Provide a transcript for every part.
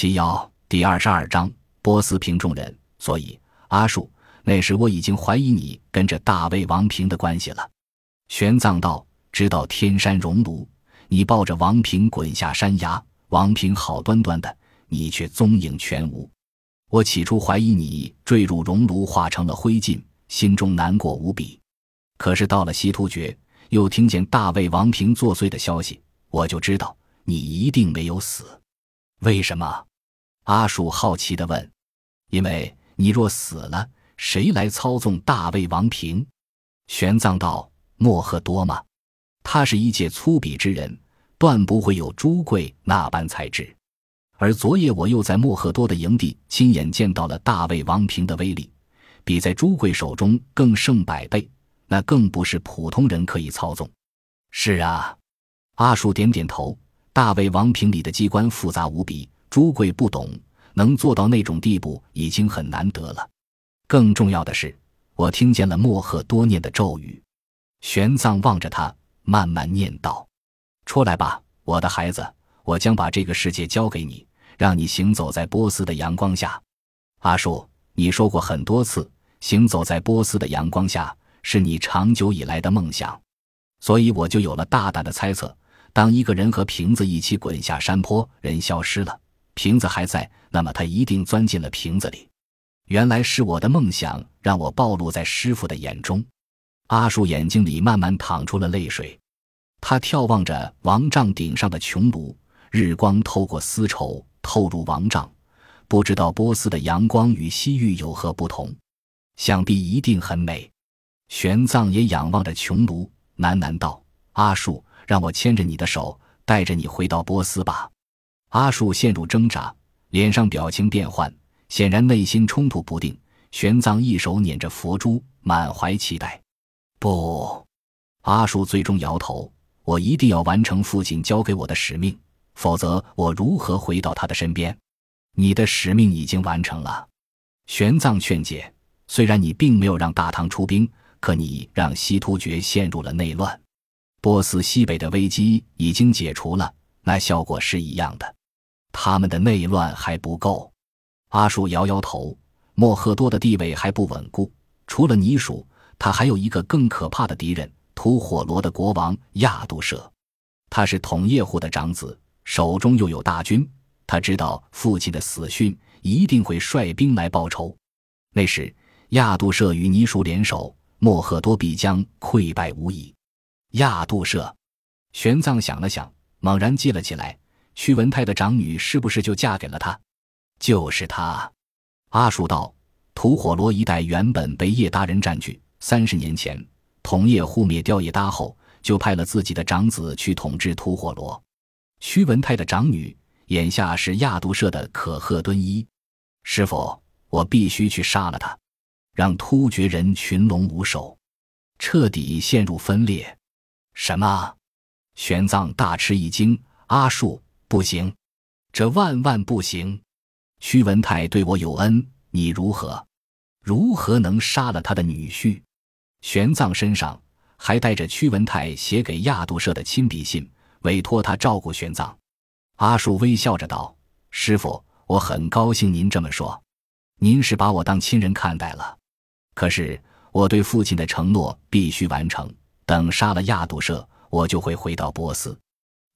纪要第二十二章：波斯平众人。所以，阿树，那时我已经怀疑你跟着大魏王平的关系了。玄奘道：“直到天山熔炉，你抱着王平滚下山崖，王平好端端的，你却踪影全无。我起初怀疑你坠入熔炉，化成了灰烬，心中难过无比。可是到了西突厥，又听见大魏王平作祟的消息，我就知道你一定没有死。为什么？”阿树好奇地问：“因为你若死了，谁来操纵大魏王平？”玄奘道：“莫赫多吗？他是一介粗鄙之人，断不会有朱贵那般才智。而昨夜我又在莫赫多的营地亲眼见到了大魏王平的威力，比在朱贵手中更胜百倍，那更不是普通人可以操纵。”是啊，阿树点点头。大魏王平里的机关复杂无比。朱贵不懂，能做到那种地步已经很难得了。更重要的是，我听见了莫赫多念的咒语。玄奘望着他，慢慢念道：“出来吧，我的孩子，我将把这个世界交给你，让你行走在波斯的阳光下。”阿树，你说过很多次，行走在波斯的阳光下是你长久以来的梦想，所以我就有了大胆的猜测：当一个人和瓶子一起滚下山坡，人消失了。瓶子还在，那么他一定钻进了瓶子里。原来是我的梦想让我暴露在师傅的眼中。阿树眼睛里慢慢淌出了泪水，他眺望着王帐顶上的穹庐，日光透过丝绸透入王帐，不知道波斯的阳光与西域有何不同，想必一定很美。玄奘也仰望着穹庐，喃喃道：“阿树，让我牵着你的手，带着你回到波斯吧。”阿树陷入挣扎，脸上表情变幻，显然内心冲突不定。玄奘一手捻着佛珠，满怀期待。不，阿树最终摇头：“我一定要完成父亲交给我的使命，否则我如何回到他的身边？”你的使命已经完成了，玄奘劝解：“虽然你并没有让大唐出兵，可你让西突厥陷入了内乱，波斯西北的危机已经解除了，那效果是一样的。”他们的内乱还不够，阿术摇摇头。莫赫多的地位还不稳固，除了泥鼠，他还有一个更可怕的敌人——吐火罗的国王亚杜舍。他是统叶护的长子，手中又有大军。他知道父亲的死讯，一定会率兵来报仇。那时，亚杜舍与泥鼠联手，莫赫多必将溃败无疑。亚杜舍，玄奘想了想，猛然记了起来。屈文泰的长女是不是就嫁给了他？就是他。阿术道：“吐火罗一带原本被叶达人占据。三十年前，同叶护灭掉叶达后，就派了自己的长子去统治吐火罗。屈文泰的长女，眼下是亚杜舍的可贺敦一。师傅，我必须去杀了他，让突厥人群龙无首，彻底陷入分裂。”什么？玄奘大吃一惊。阿术。不行，这万万不行！屈文泰对我有恩，你如何？如何能杀了他的女婿？玄奘身上还带着屈文泰写给亚杜舍的亲笔信，委托他照顾玄奘。阿树微笑着道：“师傅，我很高兴您这么说，您是把我当亲人看待了。可是我对父亲的承诺必须完成，等杀了亚杜舍，我就会回到波斯。”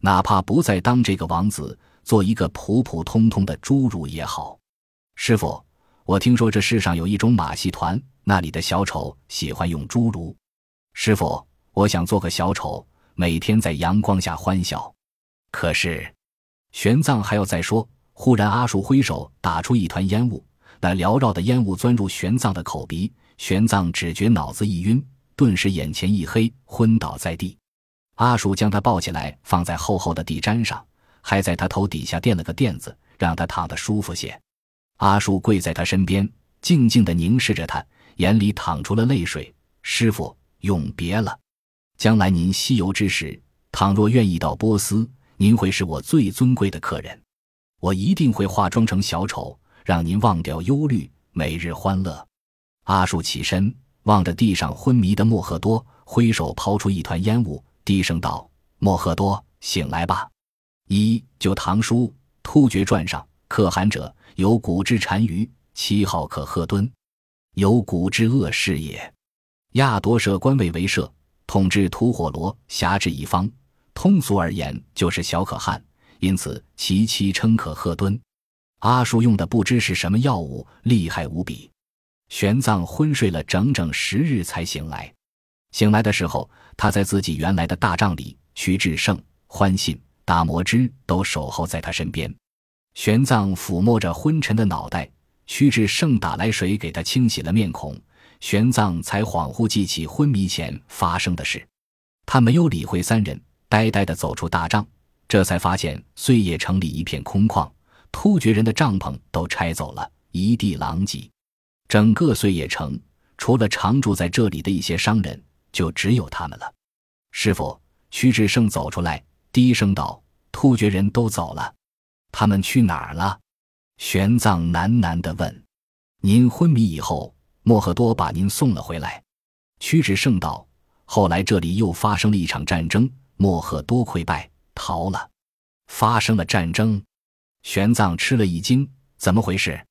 哪怕不再当这个王子，做一个普普通通的侏儒也好。师傅，我听说这世上有一种马戏团，那里的小丑喜欢用侏儒。师傅，我想做个小丑，每天在阳光下欢笑。可是，玄奘还要再说，忽然阿树挥手打出一团烟雾，那缭绕的烟雾钻入玄奘的口鼻，玄奘只觉脑子一晕，顿时眼前一黑，昏倒在地。阿树将他抱起来，放在厚厚的地毡上，还在他头底下垫了个垫子，让他躺得舒服些。阿树跪在他身边，静静地凝视着他，眼里淌出了泪水。师傅，永别了！将来您西游之时，倘若愿意到波斯，您会是我最尊贵的客人。我一定会化妆成小丑，让您忘掉忧虑，每日欢乐。阿树起身，望着地上昏迷的莫赫多，挥手抛出一团烟雾。低声道：“莫赫多，醒来吧！一《旧唐书·突厥传》上可汗者，有古之单于，其号可贺敦，有古之恶士也。亚夺舍官位为摄，统治吐火罗，辖制一方。通俗而言，就是小可汗。因此，其妻称可贺敦。阿术用的不知是什么药物，厉害无比。玄奘昏睡了整整十日才醒来。醒来的时候，他在自己原来的大帐里，徐志胜、欢信、大摩之都守候在他身边。玄奘抚摸着昏沉的脑袋，徐志胜打来水给他清洗了面孔，玄奘才恍惚记起昏迷前发生的事。他没有理会三人，呆呆地走出大帐，这才发现碎叶城里一片空旷，突厥人的帐篷都拆走了，一地狼藉。整个碎叶城，除了常住在这里的一些商人，就只有他们了。师傅，屈志胜走出来，低声道：“突厥人都走了。”他们去哪儿了？玄奘喃喃地问。您昏迷以后，莫赫多把您送了回来。屈指胜道。后来这里又发生了一场战争，莫赫多溃败逃了。发生了战争，玄奘吃了一惊。怎么回事？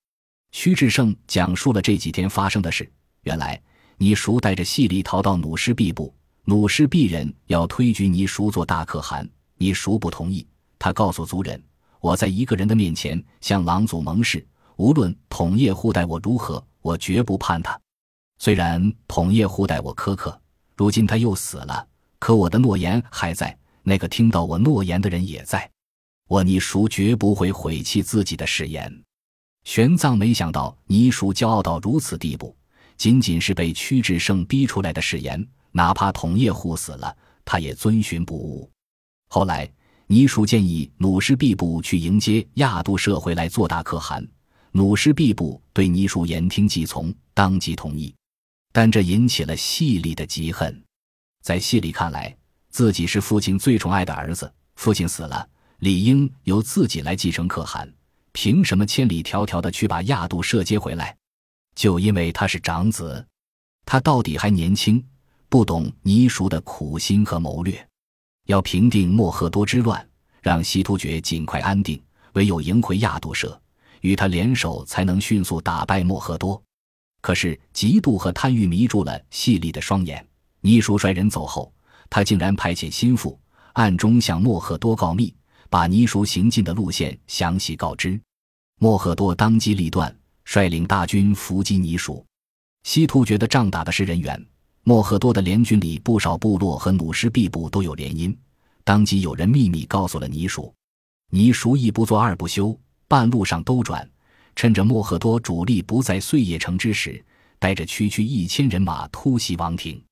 屈志胜讲述了这几天发生的事。原来你叔带着细里逃到努师毕部，努师毕人要推举你叔做大可汗，你叔不同意。他告诉族人。我在一个人的面前向狼祖盟誓，无论统叶护待我如何，我绝不叛他。虽然统叶护待我苛刻，如今他又死了，可我的诺言还在，那个听到我诺言的人也在。我你叔绝不会毁弃自己的誓言。玄奘没想到倪叔骄傲到如此地步，仅仅是被屈志胜逼出来的誓言，哪怕统叶护死了，他也遵循不误。后来。倪叔建议努师毕部去迎接亚度社回来做大可汗，努师毕部对倪叔言听计从，当即同意。但这引起了细力的嫉恨。在细力看来，自己是父亲最宠爱的儿子，父亲死了，理应由自己来继承可汗，凭什么千里迢迢的去把亚度社接回来？就因为他是长子，他到底还年轻，不懂倪叔的苦心和谋略。要平定莫赫多之乱，让西突厥尽快安定，唯有迎回亚度舍，与他联手，才能迅速打败莫赫多。可是嫉妒和贪欲迷住了细力的双眼。倪叔率人走后，他竟然派遣心腹，暗中向莫赫多告密，把倪叔行进的路线详细告知。莫赫多当机立断，率领大军伏击倪叔。西突厥的仗打的是人员。莫赫多的联军里，不少部落和努师毕部都有联姻。当即有人秘密告诉了倪叔，倪叔一不做二不休，半路上兜转，趁着莫赫多主力不在碎叶城之时，带着区区一千人马突袭王庭。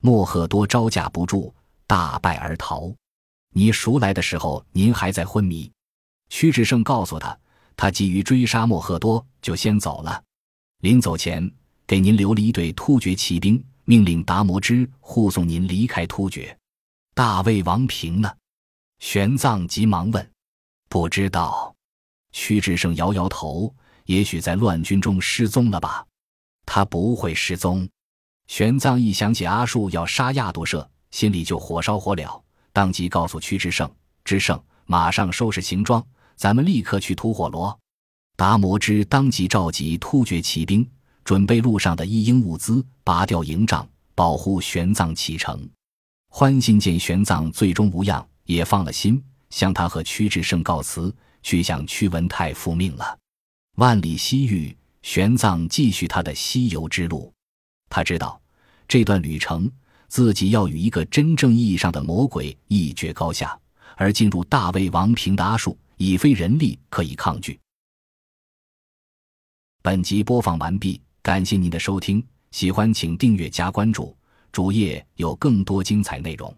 莫赫多招架不住，大败而逃。倪叔来的时候，您还在昏迷。屈志胜告诉他，他急于追杀莫赫多，就先走了。临走前，给您留了一队突厥骑兵。命令达摩之护送您离开突厥，大魏王平呢？玄奘急忙问。不知道。屈志胜摇摇头，也许在乱军中失踪了吧？他不会失踪。玄奘一想起阿树要杀亚度社，心里就火烧火燎，当即告诉屈志胜：“志胜，马上收拾行装，咱们立刻去吐火罗。”达摩之当即召集突厥骑兵。准备路上的一应物资，拔掉营帐，保护玄奘启程。欢信见玄奘最终无恙，也放了心，向他和屈志胜告辞，去向屈文泰复命了。万里西域，玄奘继续他的西游之路。他知道，这段旅程自己要与一个真正意义上的魔鬼一决高下，而进入大魏王平的阿术，已非人力可以抗拒。本集播放完毕。感谢您的收听，喜欢请订阅加关注，主页有更多精彩内容。